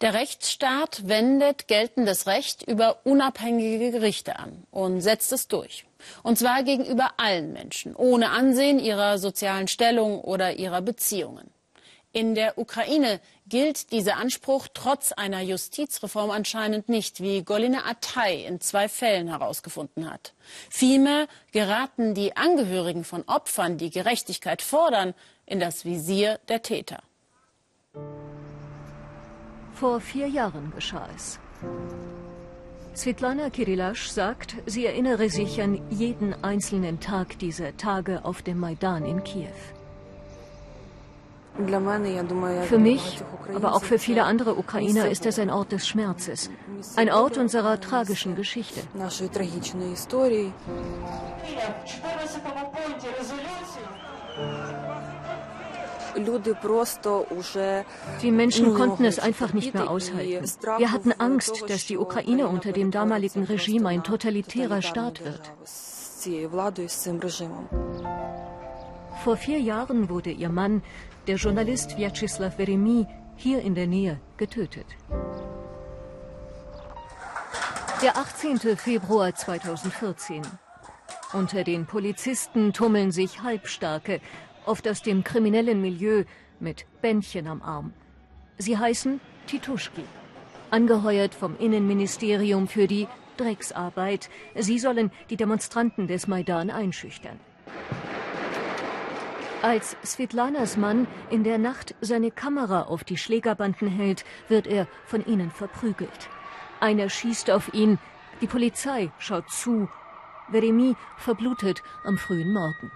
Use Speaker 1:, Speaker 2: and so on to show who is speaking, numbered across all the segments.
Speaker 1: Der Rechtsstaat wendet geltendes Recht über unabhängige Gerichte an und setzt es durch. Und zwar gegenüber allen Menschen, ohne Ansehen ihrer sozialen Stellung oder ihrer Beziehungen. In der Ukraine gilt dieser Anspruch trotz einer Justizreform anscheinend nicht, wie Golina Atay in zwei Fällen herausgefunden hat. Vielmehr geraten die Angehörigen von Opfern, die Gerechtigkeit fordern, in das Visier der Täter.
Speaker 2: Vor vier Jahren geschah es. Svetlana Kirillasch sagt, sie erinnere sich an jeden einzelnen Tag dieser Tage auf dem Maidan in Kiew. Für mich, aber auch für viele andere Ukrainer ist es ein Ort des Schmerzes, ein Ort unserer tragischen Geschichte. Die Menschen konnten es einfach nicht mehr aushalten. Wir hatten Angst, dass die Ukraine unter dem damaligen Regime ein totalitärer Staat wird. Vor vier Jahren wurde ihr Mann, der Journalist Vyacheslav Veremi, hier in der Nähe getötet. Der 18. Februar 2014. Unter den Polizisten tummeln sich Halbstarke, oft aus dem kriminellen Milieu, mit Bändchen am Arm. Sie heißen Tituschki, angeheuert vom Innenministerium für die Drecksarbeit. Sie sollen die Demonstranten des Maidan einschüchtern. Als Svetlanas Mann in der Nacht seine Kamera auf die Schlägerbanden hält, wird er von ihnen verprügelt. Einer schießt auf ihn, die Polizei schaut zu. Veremi verblutet am frühen Morgen.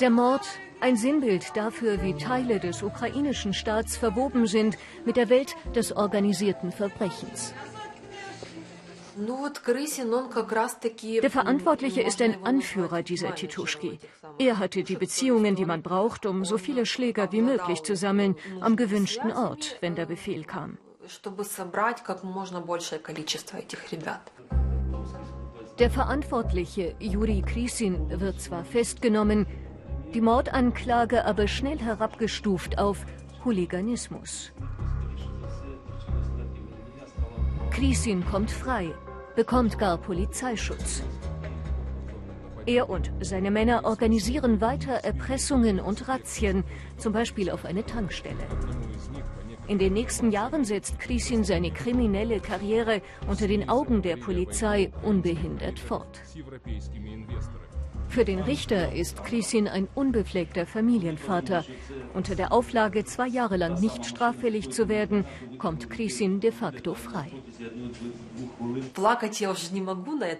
Speaker 2: Der Mord ein Sinnbild dafür, wie Teile des ukrainischen Staats verwoben sind mit der Welt des organisierten Verbrechens. Der Verantwortliche ist ein Anführer dieser Tituschki. Er hatte die Beziehungen, die man braucht, um so viele Schläger wie möglich zu sammeln, am gewünschten Ort, wenn der Befehl kam. Der Verantwortliche, Juri Krisin, wird zwar festgenommen, die Mordanklage aber schnell herabgestuft auf Hooliganismus. Krisin kommt frei, bekommt gar Polizeischutz. Er und seine Männer organisieren weiter Erpressungen und Razzien, zum Beispiel auf eine Tankstelle. In den nächsten Jahren setzt Krisin seine kriminelle Karriere unter den Augen der Polizei unbehindert fort. Für den Richter ist Krisin ein unbefleckter Familienvater. Unter der Auflage, zwei Jahre lang nicht straffällig zu werden, kommt Krisin de facto frei.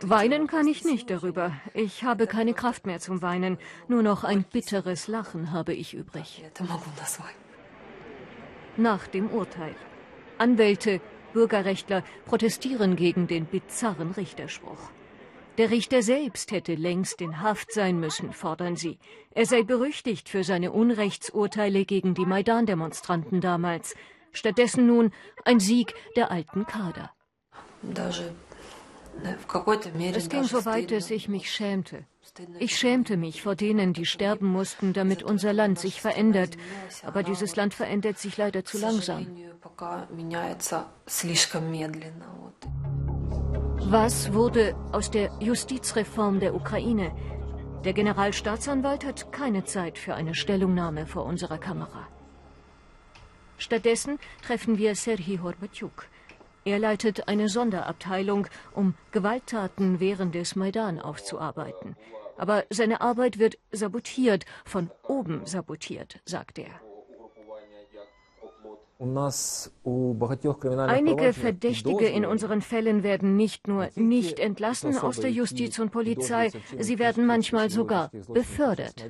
Speaker 2: Weinen kann ich nicht darüber. Ich habe keine Kraft mehr zum Weinen. Nur noch ein bitteres Lachen habe ich übrig. Nach dem Urteil. Anwälte, Bürgerrechtler protestieren gegen den bizarren Richterspruch. Der Richter selbst hätte längst in Haft sein müssen, fordern sie. Er sei berüchtigt für seine Unrechtsurteile gegen die Maidan-Demonstranten damals. Stattdessen nun ein Sieg der alten Kader. Es ging so weit, dass ich mich schämte. Ich schämte mich vor denen, die sterben mussten, damit unser Land sich verändert. Aber dieses Land verändert sich leider zu langsam. Was wurde aus der Justizreform der Ukraine? Der Generalstaatsanwalt hat keine Zeit für eine Stellungnahme vor unserer Kamera. Stattdessen treffen wir Serhii Horbatyuk. Er leitet eine Sonderabteilung, um Gewalttaten während des Maidan aufzuarbeiten. Aber seine Arbeit wird sabotiert, von oben sabotiert, sagt er. Einige Verdächtige in unseren Fällen werden nicht nur nicht entlassen aus der Justiz und Polizei, sie werden manchmal sogar befördert.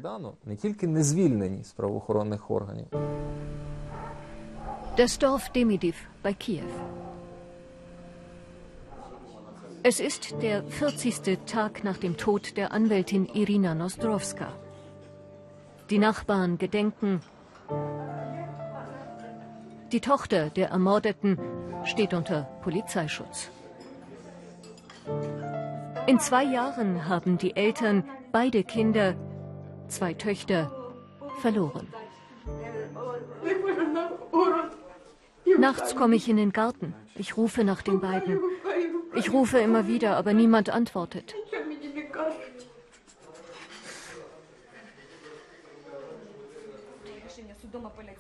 Speaker 2: Das Dorf Demidiv bei Kiew. Es ist der 40. Tag nach dem Tod der Anwältin Irina Nostrowska. Die Nachbarn gedenken die Tochter der Ermordeten steht unter Polizeischutz. In zwei Jahren haben die Eltern beide Kinder, zwei Töchter, verloren. Nachts komme ich in den Garten. Ich rufe nach den beiden. Ich rufe immer wieder, aber niemand antwortet.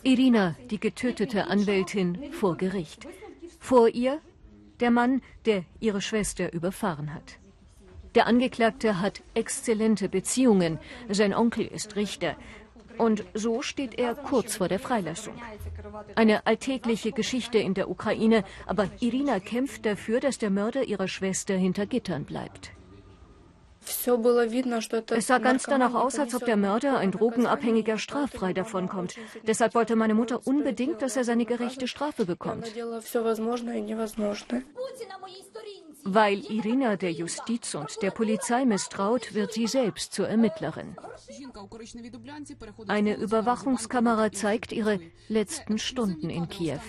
Speaker 2: Irina, die getötete Anwältin, vor Gericht. Vor ihr der Mann, der ihre Schwester überfahren hat. Der Angeklagte hat exzellente Beziehungen. Sein Onkel ist Richter. Und so steht er kurz vor der Freilassung. Eine alltägliche Geschichte in der Ukraine, aber Irina kämpft dafür, dass der Mörder ihrer Schwester hinter Gittern bleibt. Es sah ganz danach aus, als ob der Mörder, ein Drogenabhängiger, straffrei davonkommt. Deshalb wollte meine Mutter unbedingt, dass er seine gerechte Strafe bekommt. Weil Irina der Justiz und der Polizei misstraut, wird sie selbst zur Ermittlerin. Eine Überwachungskamera zeigt ihre letzten Stunden in Kiew.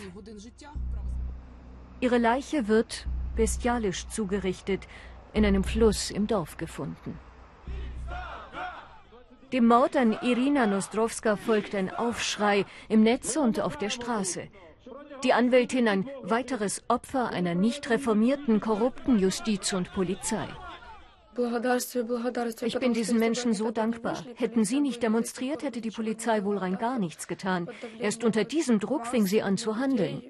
Speaker 2: Ihre Leiche wird bestialisch zugerichtet, in einem Fluss im Dorf gefunden. Dem Mord an Irina Nostrowska folgt ein Aufschrei im Netz und auf der Straße. Die Anwältin ein weiteres Opfer einer nicht reformierten, korrupten Justiz und Polizei. Ich bin diesen Menschen so dankbar. Hätten sie nicht demonstriert, hätte die Polizei wohl rein gar nichts getan. Erst unter diesem Druck fing sie an zu handeln.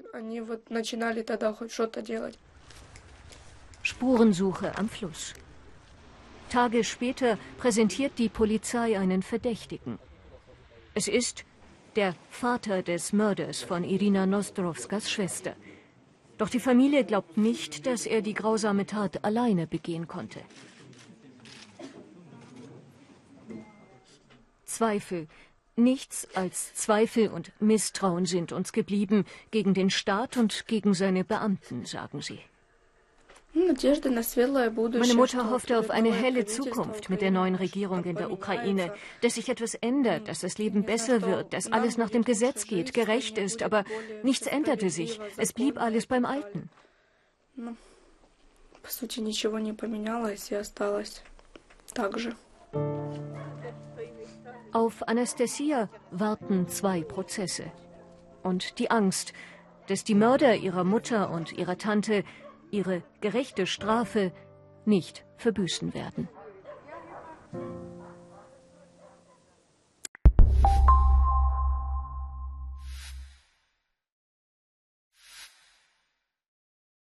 Speaker 2: Spurensuche am Fluss. Tage später präsentiert die Polizei einen Verdächtigen. Es ist der Vater des Mörders von Irina Nostrowskas Schwester. Doch die Familie glaubt nicht, dass er die grausame Tat alleine begehen konnte. Zweifel, nichts als Zweifel und Misstrauen sind uns geblieben gegen den Staat und gegen seine Beamten, sagen sie. Meine Mutter hoffte auf eine helle Zukunft mit der neuen Regierung in der Ukraine, dass sich etwas ändert, dass das Leben besser wird, dass alles nach dem Gesetz geht, gerecht ist, aber nichts änderte sich. Es blieb alles beim Alten. Auf Anastasia warten zwei Prozesse. Und die Angst, dass die Mörder ihrer Mutter und ihrer Tante ihre gerechte Strafe nicht verbüßen werden.